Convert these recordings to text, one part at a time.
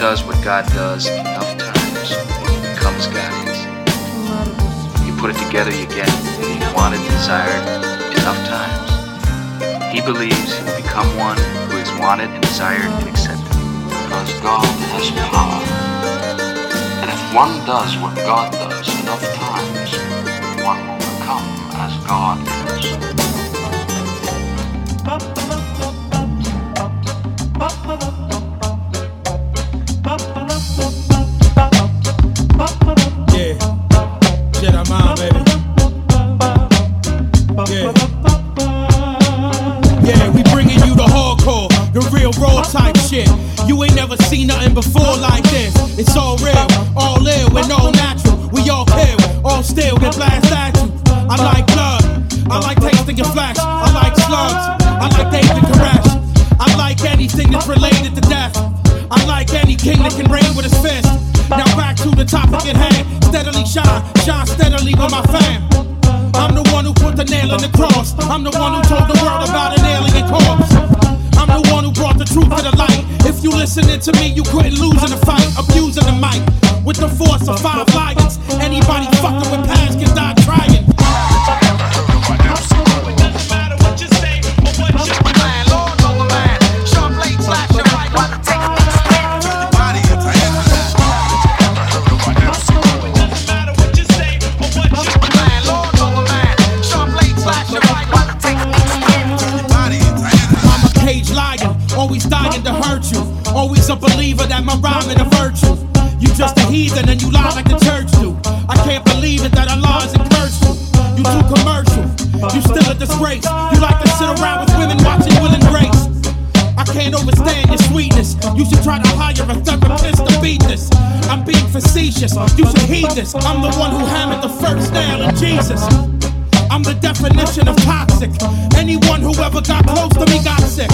does what God does enough times, it becomes God is. You put it together, you get what you wanted, desired enough times. He believes he will become one who is wanted and desired and accepted. Because God has power. And if one does what God does enough times, one will become as God is. Seen nothing before like this. It's all real, all ill, and all natural. We all kill, all still, get blast at you. I like blood, I like tasting your flesh. I like slugs, I like David Koresh. I like anything that's related to death. I like any king that can reign with his fist. Now back to the topic at hand. Steadily shine, shine steadily with my fam. I'm the one who put the nail in the cross. I'm the one who told the world about an alien corpse. I'm the one who brought the truth to the light. If you listening to me, you lose in a fight, abusing the mic with the force of five lions. Anybody fucking with past can die trying. Rhyming a virtue. You just a heathen and you lie like the church do. I can't believe it that Allah is cursed you. You too commercial. You still a disgrace. You like to sit around with women watching Will and Grace. I can't understand your sweetness. You should try to hire a therapist to beat this. I'm being facetious. You should heed this. I'm the one who hammered the first nail in Jesus. I'm the definition of toxic. Anyone who ever got close to me got sick.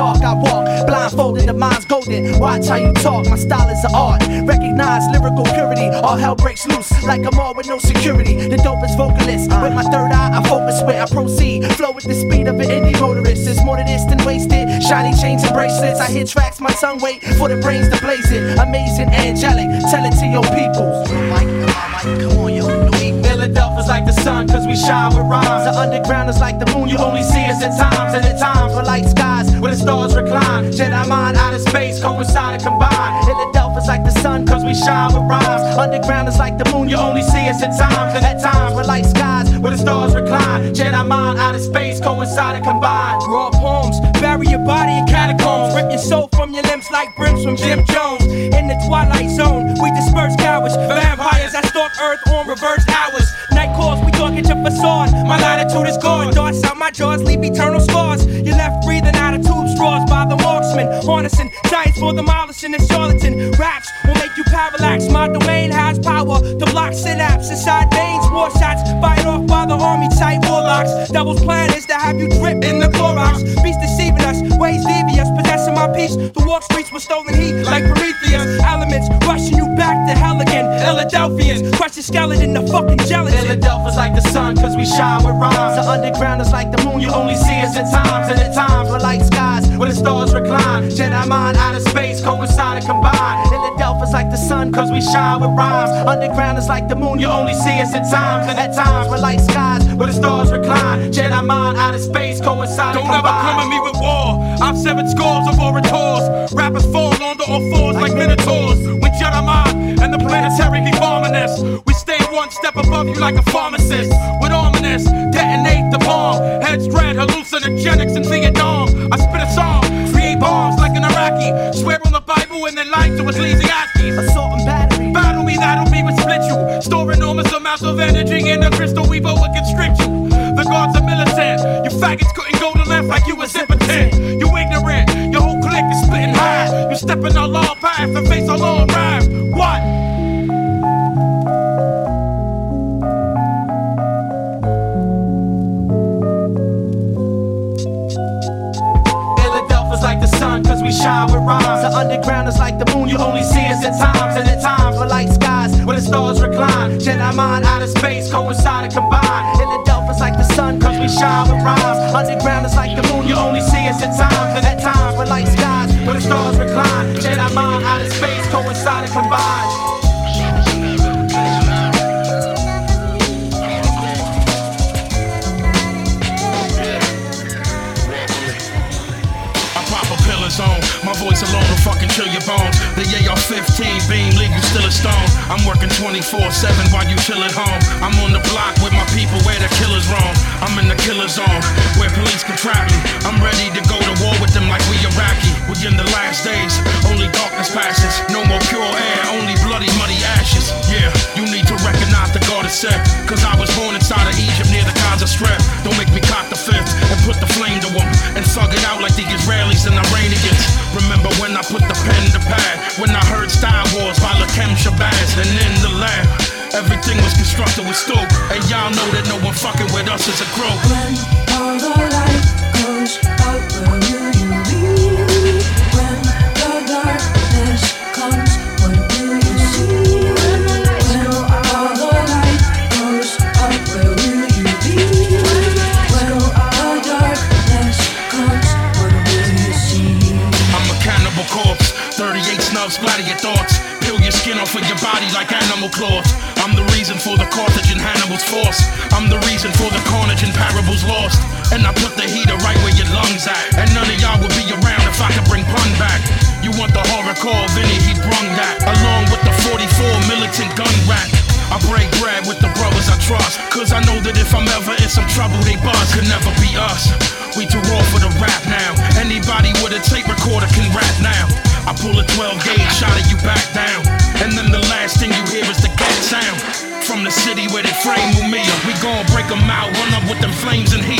Like I'm all hell breaks loose like I'm all with no security. The dopest vocalist. With my third eye, I focus where I proceed. Flow with the speed of an indie motorist. It's more to this than wasted. Shiny chains and bracelets. I hit tracks, my tongue wait for the brains to blaze it. Amazing, angelic. Tell it to your people. Come on, yo. Philadelphia's like the sun, cause we shine with rhymes. The underground is like the moon, you only see us at times. And at times, we're like skies where the stars recline. Jedi mind out of space, coincide and combine. Philadelphia's like the sun, cause we shine with rhymes. Underground is like the moon, you only see us at times. And at times, we're like skies where the stars recline. Jedi mind out of space, coincide and combine. Raw poems, bury your body in catacombs. Rip your soul from your limbs like brims from Jim Jones. In the twilight zone, we disperse cowards. Vampires that stalk Earth on reverse facade. My latitude is gone. Darts out my jaws, leave eternal scars. You're left breathing out of tube straws by the marksman. Harnessing science for demolishing and charlatan. Raps will make you parallax. My domain has power to block synapse inside veins. War shots fired off by the army tight warlocks. Devil's plan is to have you drip in the Clorox. Beast deceiving us, ways devious. Possessing my peace. The walk streets with stolen heat like Prometheus. Elements rushing you back to hell. Philadelphians, crush your skeleton, the fucking gelatin. Philadelphia's like the sun, cause we shine with rhymes. The underground is like the moon, you only see us at times. And at times, we're like skies where the stars recline. Jedi mind out of space, coincide and combine. Philadelphia's like the sun, cause we shine with rhymes. Underground is like the moon, you only see us at times. And at times, we're like skies where the stars recline. Jedi mind out of space, coincide Don't ever come at me with war. I've seven scores of orators. Rappers fall on all fours like minotaurs. When Jedi mind be bombing us, we stay one step above you like a pharmacist. With ominous, detonate the bomb. Heads dread, hallucinogenics in Vietnam. I spit a song, create bombs like an Iraqi. Swear on the Bible and then lie to lazy. Assault and battery. Battle me, that'll be what split you. Store enormous amounts of energy in a crystal weaver would constrict you. The guards are militant. You faggots couldn't go to left like you was impotent. You ignorant. Your whole clique is splitting high. You step in our law path and face our long ride. What? We shine with rhymes. The underground is like the moon, you only see us at times. And at times, we're like skies where the stars recline. Jedi mind out of space, coincide and combine. Philadelphia's like the sun, cause we shine with rhymes. Underground is like the moon, you only see us at times. And at times, we're like skies where the stars recline. Jedi mind out of space, coincide and combine. 15 beam, leave you still a stone. I'm working 24 7 while you chill at home. I'm on the block with my people where the killers roam. I'm in the killer zone where police can trap me. Everything was constructed with stoke. And y'all know that no one fucking with us as a crew. Reason for the carnage and parables lost. And I put the heater right where your lungs at. And none of y'all would be around if I could bring pun back. You want the horrorcore, Vinny, he brung that. Along with the 44 militant gun rack. I break bread with the brothers I trust. Cause I know that if I'm ever in some trouble, they buzz. Could never be us. We too raw for the rap now. Anybody with a tape recorder can rap now. I pull a 12 gauge shot of you back down. And then the last thing you hear is the flames and heaters.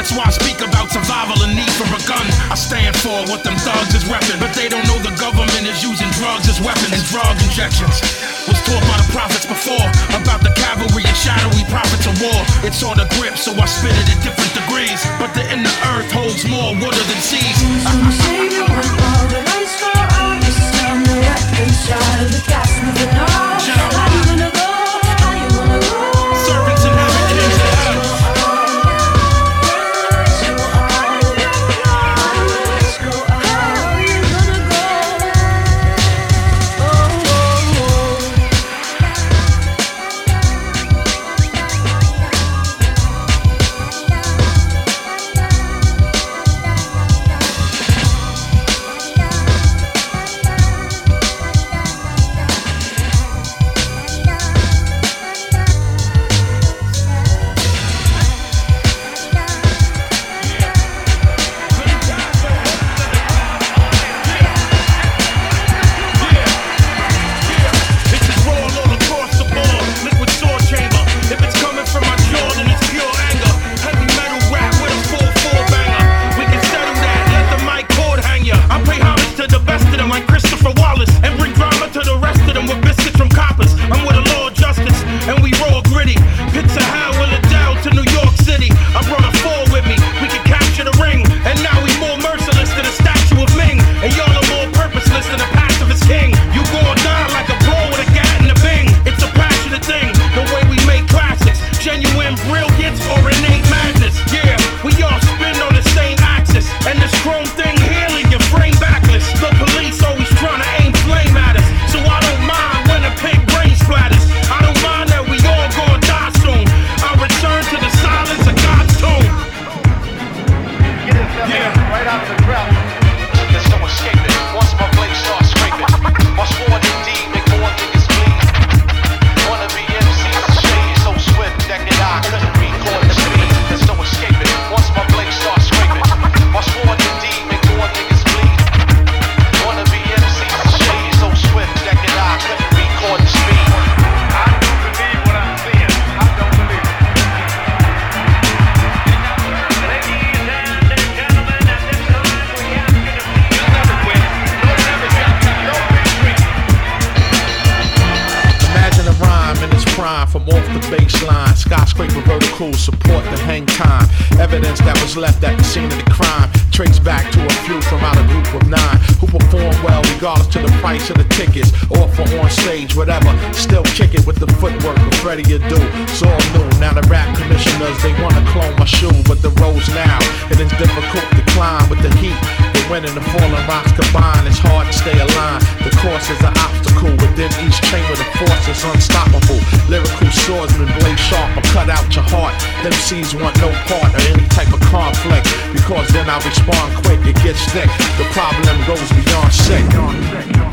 That's why I speak about survival and need for a gun. I stand for what them thugs is repping. But they don't know the government is using drugs as weapons and drug injections. Was taught by the prophets before about the cavalry and shadowy prophets of war. It's on the grip, so I spit it at different degrees. But the inner earth holds more water than seas. When all the to the gas moving on. fixed line. Skyscraper vertical support the hang time. Evidence that was left at the scene of the crime traced back to a few from out a group of nine who perform well regardless to the price of the tickets or for on stage, whatever. Still kick it with the footwork of Freddie Adu. It's all new. Now the rap commissioners, they wanna clone my shoe, but the road's now. It is difficult to climb with the heat when in the falling rocks combine, it's hard to stay aligned. The course is an obstacle within each chamber. The force is unstoppable. Lyrical swordsman, blade sharp, cut out your heart. Them seeds want no part of any type of conflict because then I respond quick. It gets thick. The problem goes beyond sick.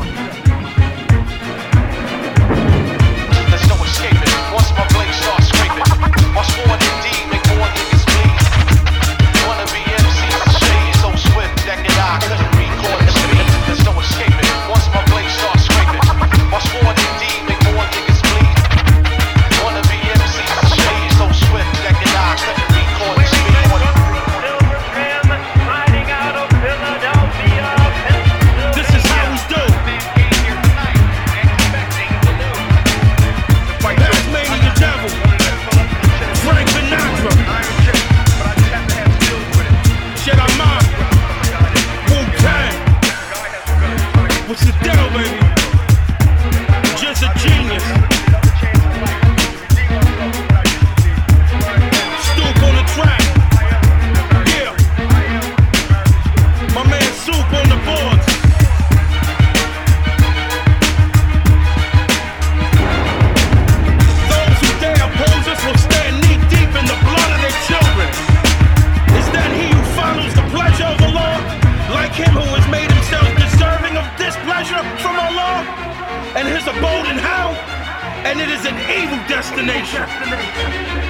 an evil destination.